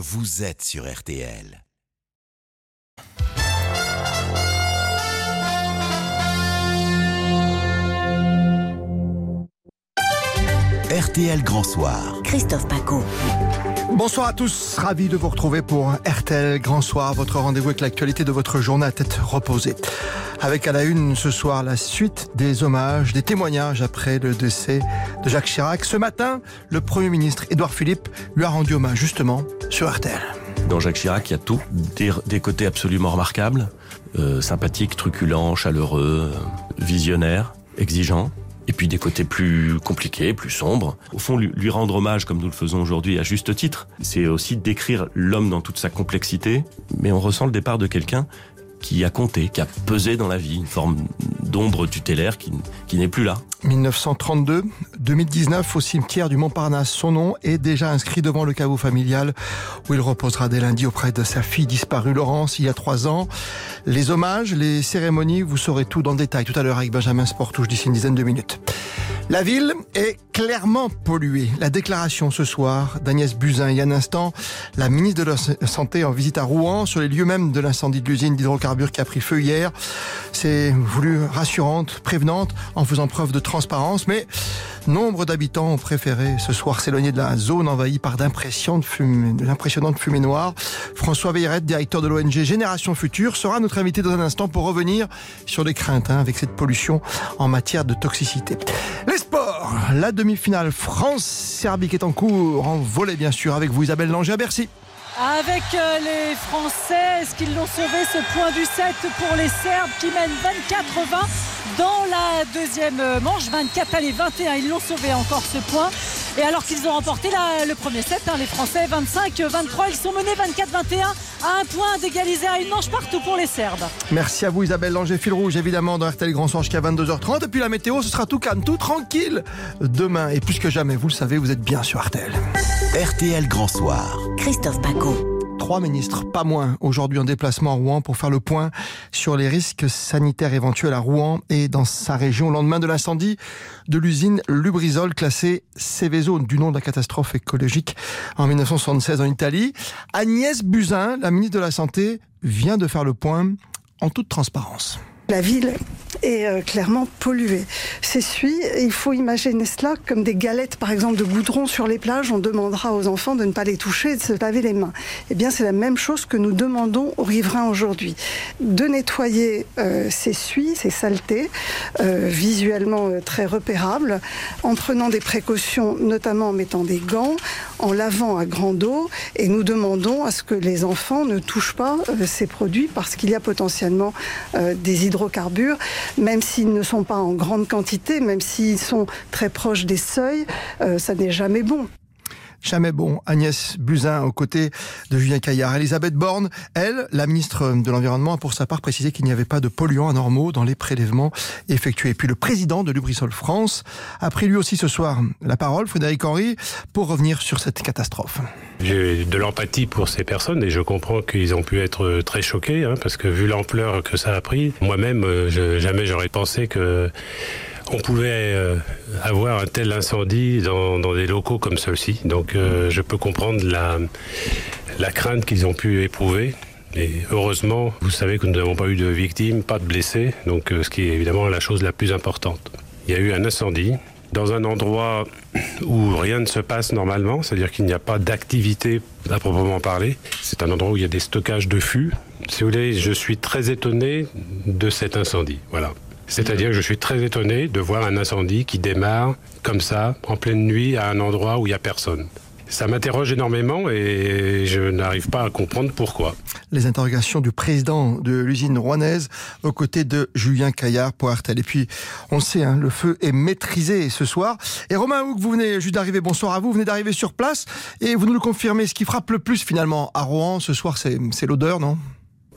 vous êtes sur RTL. RTL Grand Soir. Christophe Paco. Bonsoir à tous, ravi de vous retrouver pour RTL Grand Soir, votre rendez-vous avec l'actualité de votre journée à tête reposée. Avec à la une ce soir la suite des hommages, des témoignages après le décès de Jacques Chirac. Ce matin, le Premier ministre Édouard Philippe lui a rendu hommage justement sur RTL. Dans Jacques Chirac, il y a tout, des, côtés absolument remarquables, euh, sympathiques, truculents, chaleureux, visionnaires, exigeants et puis des côtés plus compliqués, plus sombres. Au fond, lui, rendre hommage, comme nous le faisons aujourd'hui à juste titre, c'est aussi décrire l'homme dans toute sa complexité, mais on ressent le départ de quelqu'un qui a compté, qui a pesé dans la vie, une forme d'ombre tutélaire qui, n'est plus là. 1932, 2019 au cimetière du Montparnasse. Son nom est déjà inscrit devant le caveau familial où il reposera dès lundi auprès de sa fille disparue Laurence il y a trois ans. Les hommages, les cérémonies, vous saurez tout dans le détail tout à l'heure avec Benjamin Sportouche d'ici une dizaine de minutes. La ville est clairement polluée. La déclaration ce soir d'Agnès Buzyn. Il y a un instant, la ministre de la Santé en visite à Rouen sur les lieux même de l'incendie de l'usine d'hydrocarbures qui a pris feu hier. C'est voulu rassurante, prévenante, en faisant preuve de transparence, mais nombre d'habitants ont préféré ce soir s'éloigner de la zone envahie par d'impressionnantes fumées, d'impressionnantes fumées noires. François Veilleret, directeur de l'ONG Génération Future, sera notre invité dans un instant pour revenir sur les craintes hein, avec cette pollution en matière de toxicité. La demi-finale France-Serbie est en cours en volet bien sûr avec vous Isabelle Langer à Bercy. Avec euh, les Français, est-ce qu'ils l'ont sauvé ce point du 7 pour les Serbes qui mènent 24-20 dans la deuxième manche? 24 allez 21 ils l'ont sauvé encore ce point et alors qu'ils ont remporté la, le premier set hein, les Français 25-23 ils sont menés 24-21 à un point d'égaliser à une manche partout pour les Serbes Merci à vous Isabelle Langer fil rouge évidemment dans RTL Grand Soir jusqu'à 22h30 et puis la météo ce sera tout calme tout tranquille demain et plus que jamais vous le savez vous êtes bien sur RTL RTL Grand Soir. Christophe Paco. Trois ministres, pas moins, aujourd'hui en déplacement à Rouen pour faire le point sur les risques sanitaires éventuels à Rouen et dans sa région au lendemain de l'incendie de l'usine Lubrizol classée Céveso du nom de la catastrophe écologique en 1976 en Italie. Agnès Buzyn, la ministre de la Santé, vient de faire le point en toute transparence. La ville est euh, clairement polluée. S'essuie, il faut imaginer cela comme des galettes, par exemple, de goudron sur les plages. On demandera aux enfants de ne pas les toucher et de se laver les mains. Eh bien, c'est la même chose que nous demandons aux riverains aujourd'hui. De nettoyer euh, ces suies, ces saletés, euh, visuellement très repérables, en prenant des précautions, notamment en mettant des gants, en lavant à grande eau, et nous demandons à ce que les enfants ne touchent pas ces produits parce qu'il y a potentiellement des hydrocarbures, même s'ils ne sont pas en grande quantité, même s'ils sont très proches des seuils, euh, ça n'est jamais bon. Jamais bon. Agnès Buzyn aux côtés de Julien Caillard. Elisabeth Borne, elle, la ministre de l'Environnement, a pour sa part précisé qu'il n'y avait pas de polluants anormaux dans les prélèvements effectués. Puis le président de Lubrizol France a pris lui aussi ce soir la parole, Frédéric Henry, pour revenir sur cette catastrophe. J'ai de l'empathie pour ces personnes et je comprends qu'ils ont pu être très choqués hein, parce que vu l'ampleur que ça a pris, moi-même, euh, jamais j'aurais pensé que on pouvait euh, avoir un tel incendie dans, des locaux comme ceux-ci. Donc euh, je peux comprendre la, la crainte qu'ils ont pu éprouver. Et heureusement, vous savez que nous n'avons pas eu de victimes, pas de blessés, donc euh, ce qui est évidemment la chose la plus importante. Il y a eu un incendie dans un endroit où rien ne se passe normalement, c'est-à-dire qu'il n'y a pas d'activité à proprement parler. C'est un endroit où il y a des stockages de fûts. Si vous voulez, je suis très étonné de cet incendie. Voilà. C'est-à-dire que je suis très étonné de voir un incendie qui démarre comme ça, en pleine nuit, à un endroit où il n'y a personne. Ça m'interroge énormément et je n'arrive pas à comprendre pourquoi. Les interrogations du président de l'usine rouennaise aux côtés de Julien Caillard pour. Et puis, on sait, hein, le feu est maîtrisé ce soir. Et Romain Houk, vous venez juste d'arriver, bonsoir à vous, vous venez d'arriver sur place et vous nous le confirmez. Ce qui frappe le plus finalement à Rouen ce soir, c'est l'odeur, non?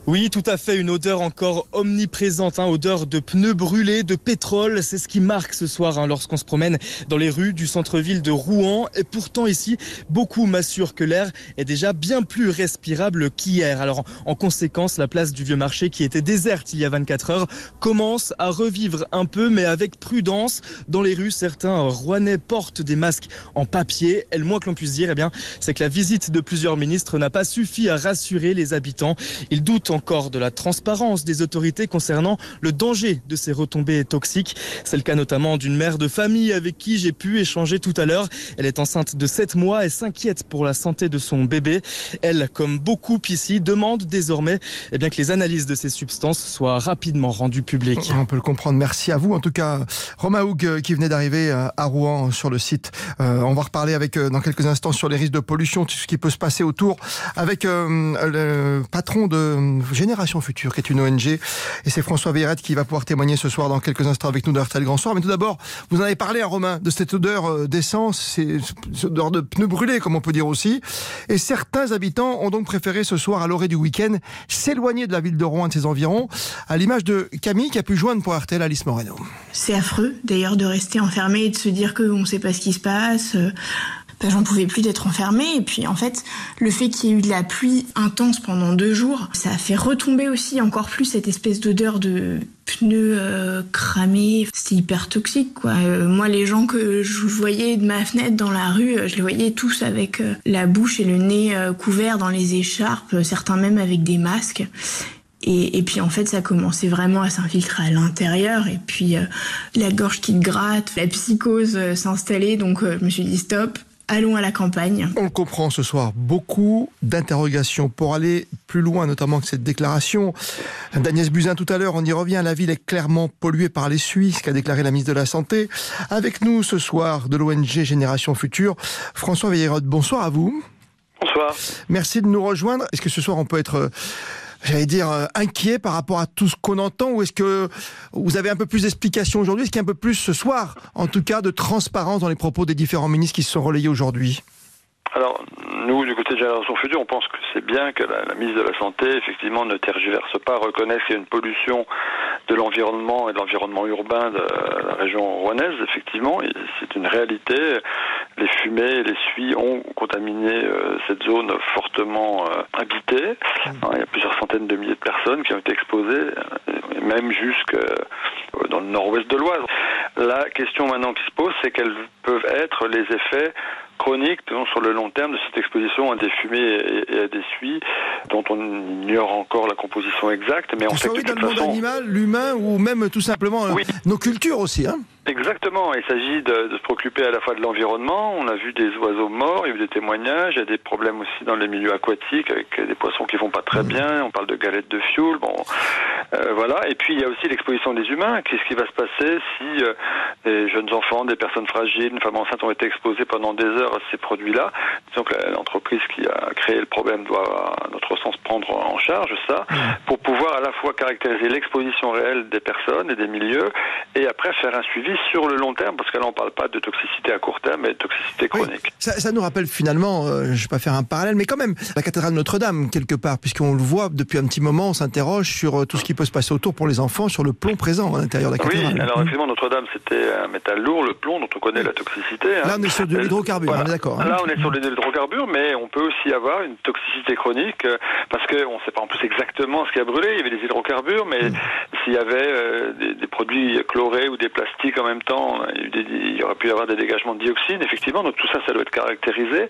Oui, tout à fait, une odeur encore omniprésente, hein, odeur de pneus brûlés, de pétrole, c'est ce qui marque ce soir hein, lorsqu'on se promène dans les rues du centre-ville de Rouen. Et pourtant ici, beaucoup m'assurent que l'air est déjà bien plus respirable qu'hier. Alors en conséquence, la place du Vieux Marché, qui était déserte il y a 24 heures, commence à revivre un peu, mais avec prudence. Dans les rues, certains Rouennais portent des masques en papier. Et le moins que l'on puisse dire, eh c'est que la visite de plusieurs ministres n'a pas suffi à rassurer les habitants. Ils doutent encore de la transparence des autorités concernant le danger de ces retombées toxiques. C'est le cas notamment d'une mère de famille avec qui j'ai pu échanger tout à l'heure. Elle est enceinte de 7 mois et s'inquiète pour la santé de son bébé. Elle, comme beaucoup ici, demande désormais eh bien, que les analyses de ces substances soient rapidement rendues publiques. On peut le comprendre. Merci à vous. En tout cas, Romain Houg euh, qui venait d'arriver euh, à Rouen sur le site. Euh, on va reparler avec dans quelques instants sur les risques de pollution, tout ce qui peut se passer autour avec le patron de Génération Future, qui est une ONG. Et c'est François Veillette qui va pouvoir témoigner ce soir dans quelques instants avec nous d'RTL Grand Soir. Mais tout d'abord, vous en avez parlé à Romain de cette odeur euh, d'essence, cette odeur de pneus brûlés, comme on peut dire aussi. Et certains habitants ont donc préféré ce soir, à l'orée du week-end, s'éloigner de la ville de Rouen et de ses environs, à l'image de Camille qui a pu joindre pour RTL Alice Moreno. C'est affreux, d'ailleurs, de rester enfermé et de se dire qu'on ne sait pas ce qui se passe. Ben, j'en pouvais plus d'être enfermée. Et puis en fait, le fait qu'il y ait eu de la pluie intense pendant deux jours, ça a fait retomber aussi encore plus cette espèce d'odeur de pneus euh, cramés. C'était hyper toxique, quoi. Euh, moi, les gens que je voyais de ma fenêtre dans la rue, je les voyais tous avec la bouche et le nez couverts dans les écharpes, certains même avec des masques. Et, et, puis en fait, ça commençait vraiment à s'infiltrer à l'intérieur. Et puis la gorge qui te gratte, la psychose s'installait. Donc je me suis dit stop, allons à la campagne. On le comprend ce soir, beaucoup d'interrogations pour aller plus loin, notamment que cette déclaration d'Agnès Buzyn tout à l'heure. On y revient, la ville est clairement polluée par les Suisses, qu'a déclaré la ministre de la Santé. Avec nous ce soir de l'ONG Génération Future, François Veillerode. Bonsoir à vous. Bonsoir. Merci de nous rejoindre. Est-ce que ce soir on peut être j'allais dire, euh, inquiet par rapport à tout ce qu'on entend Ou est-ce que vous avez un peu plus d'explications aujourd'hui Est-ce qu'il y a un peu plus ce soir, en tout cas, de transparence dans les propos des différents ministres qui se sont relayés aujourd'hui? Alors, nous, du côté de Génération Future, on pense que c'est bien que la, ministre de la Santé, effectivement, ne tergiverse pas, reconnaisse qu'il y a une pollution de l'environnement et de l'environnement urbain de la région rouennaise, effectivement. C'est une réalité. Les fumées et les suies ont contaminé euh, cette zone fortement euh, habitée. Mmh. il y a plusieurs centaines de milliers de personnes qui ont été exposées, euh, même jusque dans le nord-ouest de l'Oise. La question maintenant qui se pose, c'est quels peuvent être les effets chronique sur le long terme de cette exposition à des fumées et, à des suies dont on ignore encore la composition exacte, mais on sait que de toute dans le monde animal, l'humain ou même tout simplement euh, nos cultures aussi. Hein? Exactement, il s'agit de, de, se préoccuper à la fois de l'environnement, on a vu des oiseaux morts, il y a eu des témoignages, il y a des problèmes aussi dans les milieux aquatiques avec des poissons qui vont pas très mmh. bien, on parle de galettes de fioul, bon euh, voilà, et puis il y a aussi l'exposition des humains, qu'est-ce qui va se passer si euh, des jeunes enfants, des personnes fragiles, une femme enceinte ont été exposées pendant des heures à ces produits-là, disons que l'entreprise qui a créé le problème doit à notre sens prendre en charge ça, mmh. pour pouvoir à la fois caractériser l'exposition réelle des personnes et des milieux, et après faire un suivi sur le long terme, parce que là on parle pas de toxicité à court terme, mais de toxicité chronique. ça, nous rappelle finalement, euh, je ne vais pas faire un parallèle, mais quand même la cathédrale Notre-Dame quelque part, puisqu'on le voit depuis un petit moment, on s'interroge sur euh, tout ce qui peut se passer autour pour les enfants, sur le plomb présent à l'intérieur de la cathédrale. Oui, alors effectivement Notre-Dame c'était un métal lourd, le plomb dont on connaît la toxicité. Hein. Là on est sur de l'hydrocarbure, on est d'accord. Hein. Là on est sur de l'hydrocarbure, mais on peut aussi avoir une toxicité chronique, euh, parce qu'on ne sait pas en plus exactement ce qui a brûlé, il y avait des hydrocarbures, mais mm. s'il y avait des, des, produits chlorés ou des plastiques en même temps, il y aurait pu y avoir des dégagements de dioxine, effectivement. Donc tout ça, ça doit être caractérisé.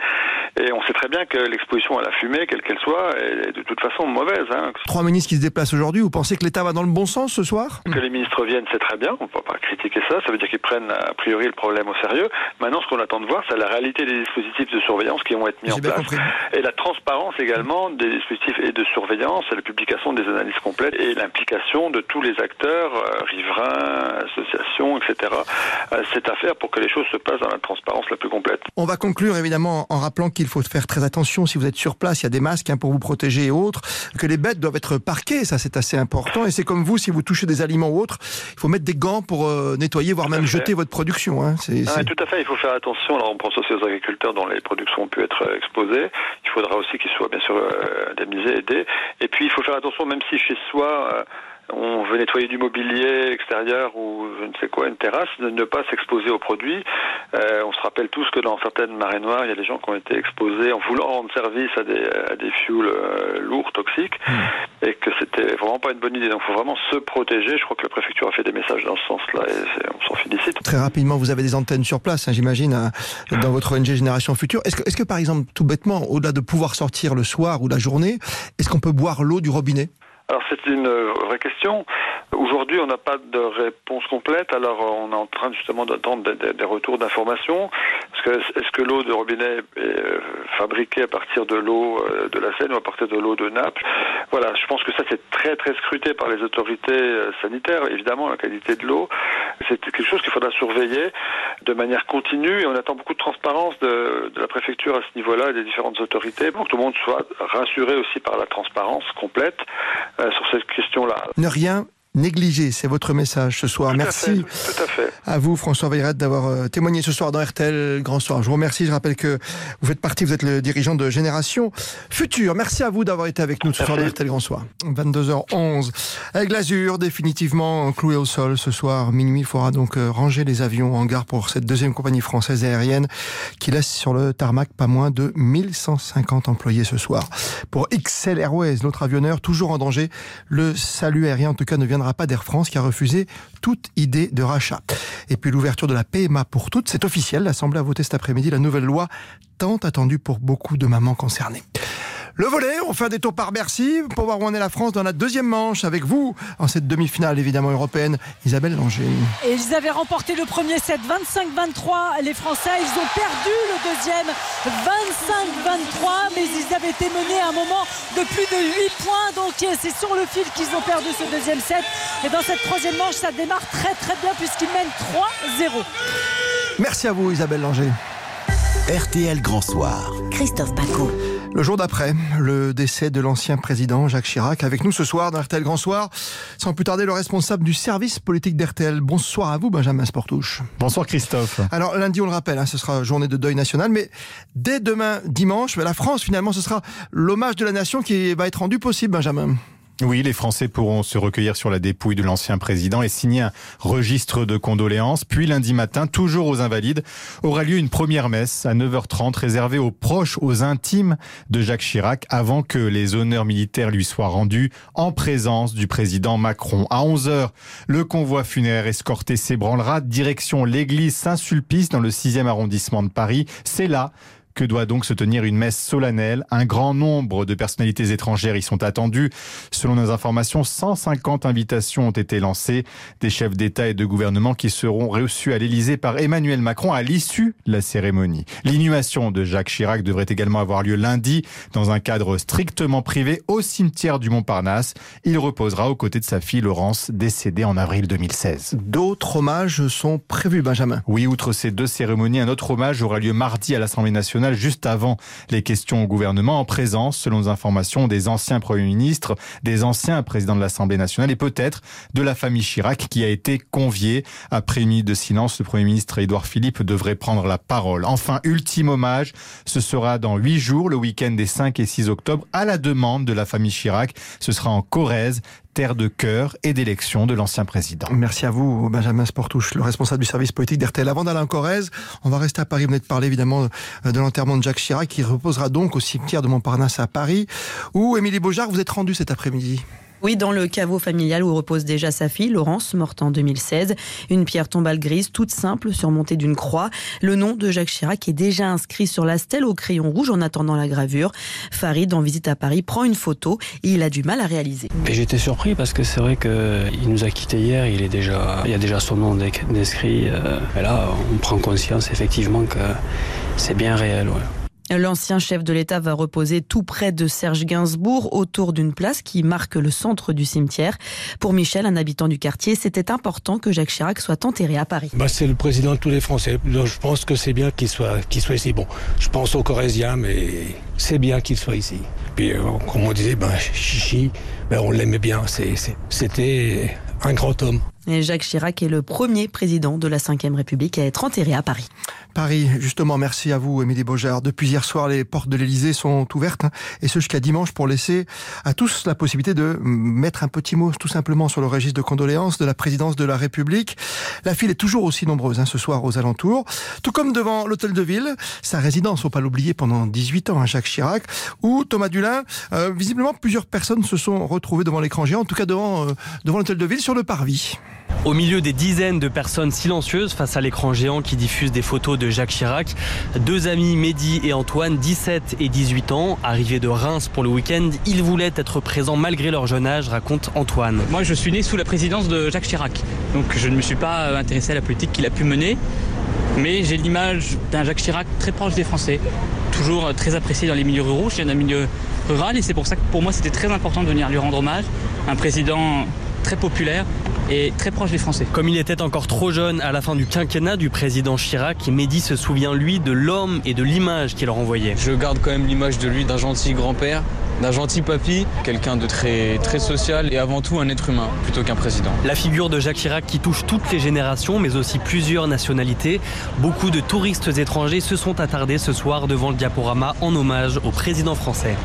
Et on sait très bien que l'exposition à la fumée, quelle qu'elle soit, est de toute façon mauvaise. Hein. Trois ministres qui se déplacent aujourd'hui, vous pensez que l'État va dans le bon sens ce soir? Que les ministres viennent, c'est très bien. On ne peut pas critiquer ça. Ça veut dire qu'ils prennent a priori le problème au sérieux. Maintenant, ce qu'on attend de voir, c'est la réalité des dispositifs de surveillance qui vont être mis en place. Et la transparence également des dispositifs et de surveillance, et la publication des analyses complètes et l'implication de tous les acteurs, euh, riverains, associations, etc., cette affaire pour que les choses se passent dans la transparence la plus complète. On va conclure évidemment en rappelant qu'il qu'il faut faire très attention si vous êtes sur place. Il y a des masques hein, pour vous protéger et autres. Que les bêtes doivent être parquées, ça c'est assez important. Et c'est comme vous, si vous touchez des aliments ou autres, il faut mettre des gants pour euh, nettoyer, voire même jeter votre production. Hein. C'est, ah, tout à fait, il faut faire attention. Alors on pense aussi aux agriculteurs dont les productions ont pu être euh, exposées. Il faudra aussi qu'ils soient bien sûr euh, indemnisés, aidés. Et puis il faut faire attention, même si chez soi on veut nettoyer du mobilier extérieur ou je ne sais quoi, une terrasse, de ne pas s'exposer aux produits. Euh, on se rappelle tous que dans certaines marées noires, il y a des gens qui ont été exposés en voulant rendre service à des, à des fuels euh, lourds, toxiques, hmm. et que c'était vraiment pas une bonne idée. Donc il faut vraiment se protéger. Je crois que la préfecture a fait des messages dans ce sens-là et on s'en félicite. Très rapidement, vous avez des antennes sur place, hein, j'imagine, hein, dans votre ONG Génération Future. Est-ce que, est que par exemple, tout bêtement, au-delà de pouvoir sortir le soir ou la journée, est-ce qu'on peut boire l'eau du robinet? Alors c'est une vraie question. Aujourd'hui, on n'a pas de réponse complète. Alors, on est en train justement d'attendre des, retours d'informations. Est-ce que l'eau de robinet est euh, fabriquée à partir de l'eau euh, de la Seine ou à partir de l'eau de Naples? Voilà, je pense que ça c'est très très scruté par les autorités euh, sanitaires. Évidemment, la qualité de l'eau, c'est quelque chose qu'il faudra surveiller de manière continue. Et on attend beaucoup de transparence de, la préfecture à ce niveau-là et des différentes autorités pour que tout le monde soit rassuré aussi par la transparence complète sur cette question-là. Négligé. C'est votre message ce soir. Merci tout à, fait. à vous, François Veilleret, d'avoir euh, témoigné ce soir dans RTL Grand Soir. Je vous remercie. Je rappelle que vous faites partie, vous êtes le dirigeant de Génération Future. Merci à vous d'avoir été avec nous ce soir dans RTL Grand Soir. 22h11. Avec l'Azur, définitivement cloué au sol ce soir. Minuit, il faudra donc euh, ranger les avions en gare pour cette deuxième compagnie française aérienne qui laisse sur le tarmac pas moins de 1150 employés ce soir. Pour XL Airways, notre avionneur, toujours en danger, le salut aérien en tout cas ne vient pas d'Air France qui a refusé toute idée de rachat. Et puis l'ouverture de la PMA pour toutes, c'est officiel. L'Assemblée a voté cet après-midi la nouvelle loi tant attendue pour beaucoup de mamans concernées. Le volet, on fait un détour par Bercy pour voir où en est la France dans la deuxième manche avec vous en cette demi-finale évidemment européenne, Isabelle Langer. Et ils avaient remporté le premier set 25-23 les Français, ils ont perdu le deuxième 25-23 mais ils avaient été menés à un moment de plus de 8 points donc c'est sur le fil qu'ils ont perdu ce deuxième set et dans cette troisième manche ça démarre très très bien puisqu'ils mènent 3-0. Merci à vous Isabelle Langer. RTL Grand Soir. Christophe Paco. Le jour d'après, le décès de l'ancien président Jacques Chirac. Avec nous ce soir dans RTL Grand Soir, sans plus tarder, le responsable du service politique d'RTL. Bonsoir à vous, Benjamin Sportouche. Bonsoir Christophe. Alors lundi, on le rappelle, hein, ce sera journée de deuil national, mais dès demain, dimanche, la France, finalement, ce sera l'hommage de la nation qui va être rendu possible, Benjamin. Oui, les Français pourront se recueillir sur la dépouille de l'ancien président et signer un registre de condoléances. Puis lundi matin, toujours aux Invalides, aura lieu une première messe à 9h30 réservée aux proches, aux intimes de Jacques Chirac avant que les honneurs militaires lui soient rendus en présence du président Macron. À 11h, le convoi funéraire escorté s'ébranlera direction l'église Saint-Sulpice dans le 6e arrondissement de Paris. C'est là que doit donc se tenir une messe solennelle? Un grand nombre de personnalités étrangères y sont attendues. Selon nos informations, 150 invitations ont été lancées. Des chefs d'État et de gouvernement qui seront reçus à l'Élysée par Emmanuel Macron à l'issue de la cérémonie. L'inhumation de Jacques Chirac devrait également avoir lieu lundi dans un cadre strictement privé au cimetière du Montparnasse. Il reposera aux côtés de sa fille Laurence, décédée en avril 2016. D'autres hommages sont prévus, Benjamin. Oui, outre ces deux cérémonies, un autre hommage aura lieu mardi à l'Assemblée nationale juste avant les questions au gouvernement en présence, selon nos informations, des anciens premiers ministres, des anciens présidents de l'Assemblée nationale et peut-être de la famille Chirac qui a été conviée. Après une de silence, le Premier ministre Édouard Philippe devrait prendre la parole. Enfin, ultime hommage, ce sera dans huit jours, le week-end des 5 et 6 octobre, à la demande de la famille Chirac. Ce sera en Corrèze terre de cœur et d'élection de l'ancien président. Merci à vous, Benjamin Sportouche, le responsable du service politique d'RTL. Avant d'aller en Corrèze, on va rester à Paris. Vous venez de parler évidemment de l'enterrement de Jacques Chirac qui reposera donc au cimetière de Montparnasse à Paris, où Émilie Beaujard, vous êtes rendu cet après-midi. Oui, dans le caveau familial où repose déjà sa fille, Laurence, morte en 2016. Une pierre tombale grise, toute simple, surmontée d'une croix. Le nom de Jacques Chirac est déjà inscrit sur la stèle au crayon rouge en attendant la gravure. Farid, en visite à Paris, prend une photo et il a du mal à réaliser. J'étais surpris parce que c'est vrai qu'il nous a quittés hier, il, y a déjà son nom inscrit. Euh, et là, on prend conscience effectivement que c'est bien réel. L'ancien chef de l'État va reposer tout près de Serge Gainsbourg autour d'une place qui marque le centre du cimetière. Pour Michel, un habitant du quartier, c'était important que Jacques Chirac soit enterré à Paris. Bah, c'est le président de tous les Français. Je pense que c'est bien qu'il soit, ici. Bon, je pense aux Corésiens, mais c'est bien qu'il soit ici. Puis, euh, comme on disait, ben, Chichi, ben, on l'aimait bien. C'était un grand homme. Et Jacques Chirac est le premier président de la Ve République à être enterré à Paris. Paris, justement, merci à vous, Émilie Beaujard. Depuis hier soir, les portes de l'Elysée sont ouvertes, et ce jusqu'à dimanche, pour laisser à tous la possibilité de mettre un petit mot, tout simplement, sur le registre de condoléances de la présidence de la République. La file est toujours aussi nombreuse hein, ce soir aux alentours, tout comme devant l'hôtel de ville, sa résidence, faut pas l'oublier, pendant 18 ans, hein, Jacques Chirac, où Thomas Dulin, euh, visiblement, plusieurs personnes se sont retrouvées devant l'écran géant, en tout cas devant, euh, devant l'hôtel de ville, sur le parvis. Au milieu des dizaines de personnes silencieuses face à l'écran géant qui diffuse des photos de Jacques Chirac, deux amis, Mehdi et Antoine, 17 et 18 ans, arrivés de Reims pour le week-end, ils voulaient être présents malgré leur jeune âge, raconte Antoine. Moi, je suis né sous la présidence de Jacques Chirac, donc je ne me suis pas intéressé à la politique qu'il a pu mener, mais j'ai l'image d'un Jacques Chirac très proche des Français, toujours très apprécié dans les milieux ruraux. Je viens d'un milieu rural et c'est pour ça que pour moi c'était très important de venir lui rendre hommage. Un président très populaire et très proche des Français. Comme il était encore trop jeune à la fin du quinquennat du président Chirac, Mehdi se souvient lui de l'homme et de l'image qu'il renvoyait. Je garde quand même l'image de lui d'un gentil grand-père, d'un gentil papy, quelqu'un de très, très social et avant tout un être humain plutôt qu'un président. La figure de Jacques Chirac qui touche toutes les générations mais aussi plusieurs nationalités. Beaucoup de touristes étrangers se sont attardés ce soir devant le diaporama en hommage au président français.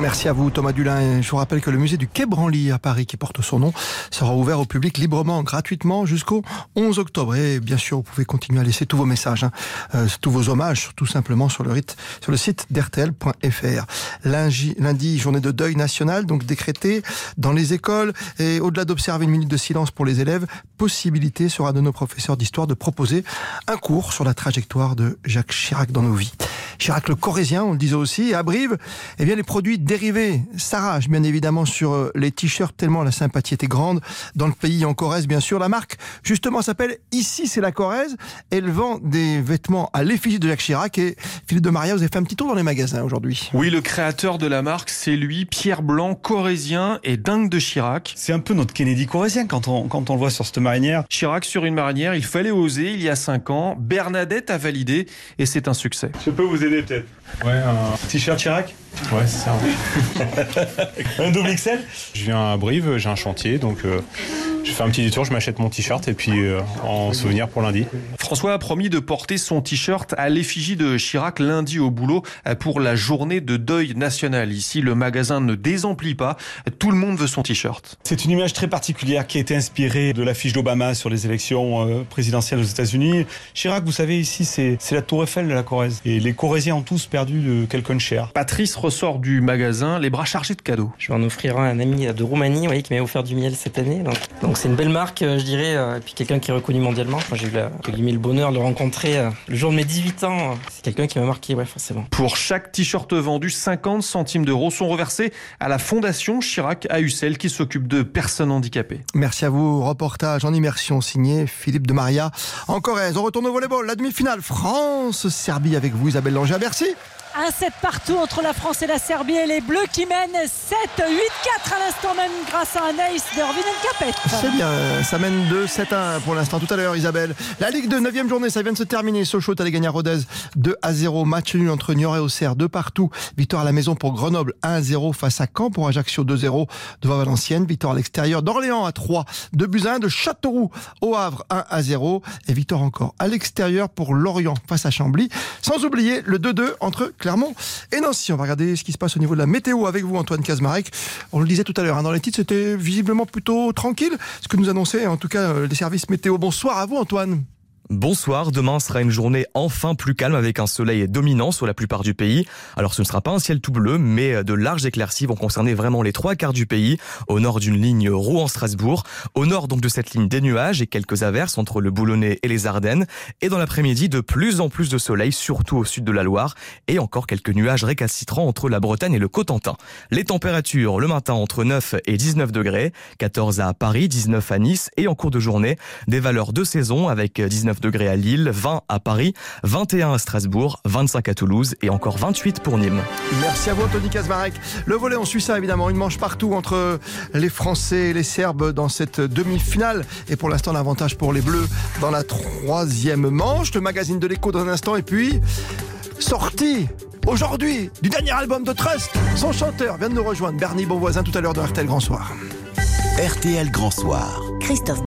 Merci à vous Thomas Dulin. Je vous rappelle que le musée du Quai Branly à Paris, qui porte son nom, sera ouvert au public librement, gratuitement jusqu'au 11 octobre. Et bien sûr, vous pouvez continuer à laisser tous vos messages, hein, euh, tous vos hommages, tout simplement sur le, rite, sur le site d'RTL.fr. Lundi, journée de deuil national, donc décrétée dans les écoles. Et au-delà d'observer une minute de silence pour les élèves, possibilité sera de nos professeurs d'histoire de proposer un cours sur la trajectoire de Jacques Chirac dans nos vies. Chirac le Corésien, on le disait aussi, et eh bien les produits dérivés s'arrachent bien évidemment sur euh, les t-shirts tellement la sympathie était grande dans le pays en Corrèze bien sûr. La marque justement s'appelle Ici c'est la Corrèze. Elle vend des vêtements à l'effigie de Jacques Chirac et Philippe de Maria, vous avez fait un petit tour dans les magasins aujourd'hui. Oui, le créateur de la marque, c'est lui, Pierre Blanc, corrézien et dingue de Chirac. C'est un peu notre Kennedy corrézien quand on, quand on le voit sur cette marinière. Chirac sur une marinière, il fallait oser il y a 5 ans. Bernadette a validé et c'est un succès. Je peux vous aider peut-être? Ouais, un t-shirt Chirac? Ouais, c'est ça. un double XL Je viens à Brive, j'ai un chantier, donc euh, je fais un petit détour, je m'achète mon t-shirt et puis euh, en souvenir pour lundi. François a promis de porter son t-shirt à l'effigie de Chirac lundi au boulot pour la journée de deuil national. Ici, le magasin ne désemplit pas, tout le monde veut son t-shirt. C'est une image très particulière qui a été inspirée de l'affiche d'Obama sur les élections euh, présidentielles aux États-Unis. Chirac, vous savez, ici, c'est la tour Eiffel de la Corrèze. Et les Corréziens ont tous perdu de quelqu'un de cher. Patrice ressort du magasin, les bras chargés de cadeaux. Je vais en offrir un à un ami de Roumanie voyez, qui m'a offert du miel cette année. Donc donc c'est une belle marque, euh, je dirais, euh, et puis quelqu'un qui est reconnu mondialement. J'ai eu la, le bonheur de le rencontrer euh, le jour de mes 18 ans. C'est quelqu'un qui m'a marqué, ouais, forcément. Pour chaque t-shirt vendu, 50 centimes d'euros sont reversés à la Fondation Chirac à Ussel qui s'occupe de personnes handicapées. Merci à vous. Reportage en immersion signé Philippe de Maria en Corrèze. On retourne au volleyball. La demi-finale France-Serbie avec vous, Isabelle Langer. Merci. Un set partout entre la France et la Serbie et les Bleus qui mènent 7-8-4 à l'instant même grâce à un ace de Capet. C'est bien, ça mène 2-7-1 pour l'instant tout à l'heure Isabelle. La Ligue de 9e journée, ça vient de se terminer. Sochaux allait gagner à Rodez 2 à 0. Match nul entre Niort et Auxerre, de partout. Victoire à la maison pour Grenoble 1 à 0 face à Caen pour Ajaccio 2-0 devant Valenciennes. Victoire à l'extérieur d'Orléans à 3, de Buzyn, de Châteauroux au Havre 1 à 0 et victoire encore à l'extérieur pour Lorient face à Chambly. Sans oublier le 2-2 entre Clermont et Nancy. On va regarder ce qui se passe au niveau de la météo avec vous, Antoine Kazmarek. On le disait tout à l'heure, hein, dans les titres, c'était visiblement plutôt tranquille. Ce que nous annonçaient, en tout cas, euh, les services météo. Bonsoir à vous, Antoine. Bonsoir, demain sera une journée enfin plus calme avec un soleil dominant sur la plupart du pays. Alors ce ne sera pas un ciel tout bleu, mais de larges éclaircies vont concerner vraiment les trois quarts du pays, au nord d'une ligne Rouen-Strasbourg, au nord donc de cette ligne des nuages et quelques averses entre le Boulonnais et les Ardennes, et dans l'après-midi de plus en plus de soleil, surtout au sud de la Loire, et encore quelques nuages récalcitrants entre la Bretagne et le Cotentin. Les températures le matin entre 9 et 19 degrés, 14 à Paris, 19 à Nice, et en cours de journée, des valeurs de saison avec 19 19 degrés à Lille, 20 à Paris, 21 à Strasbourg, 25 à Toulouse et encore 28 pour Nîmes. Merci à vous, Anthony Kazmarek. Le volet, on suit ça évidemment. Une manche partout entre les Français et les Serbes dans cette demi-finale. Et pour l'instant, l'avantage pour les Bleus dans la troisième manche. Le magazine de l'écho dans un instant. Et puis, sortie aujourd'hui du dernier album de Trust. Son chanteur vient de nous rejoindre, Bernie Bonvoisin, tout à l'heure de RTL Grand Soir. RTL Grand Soir. Christophe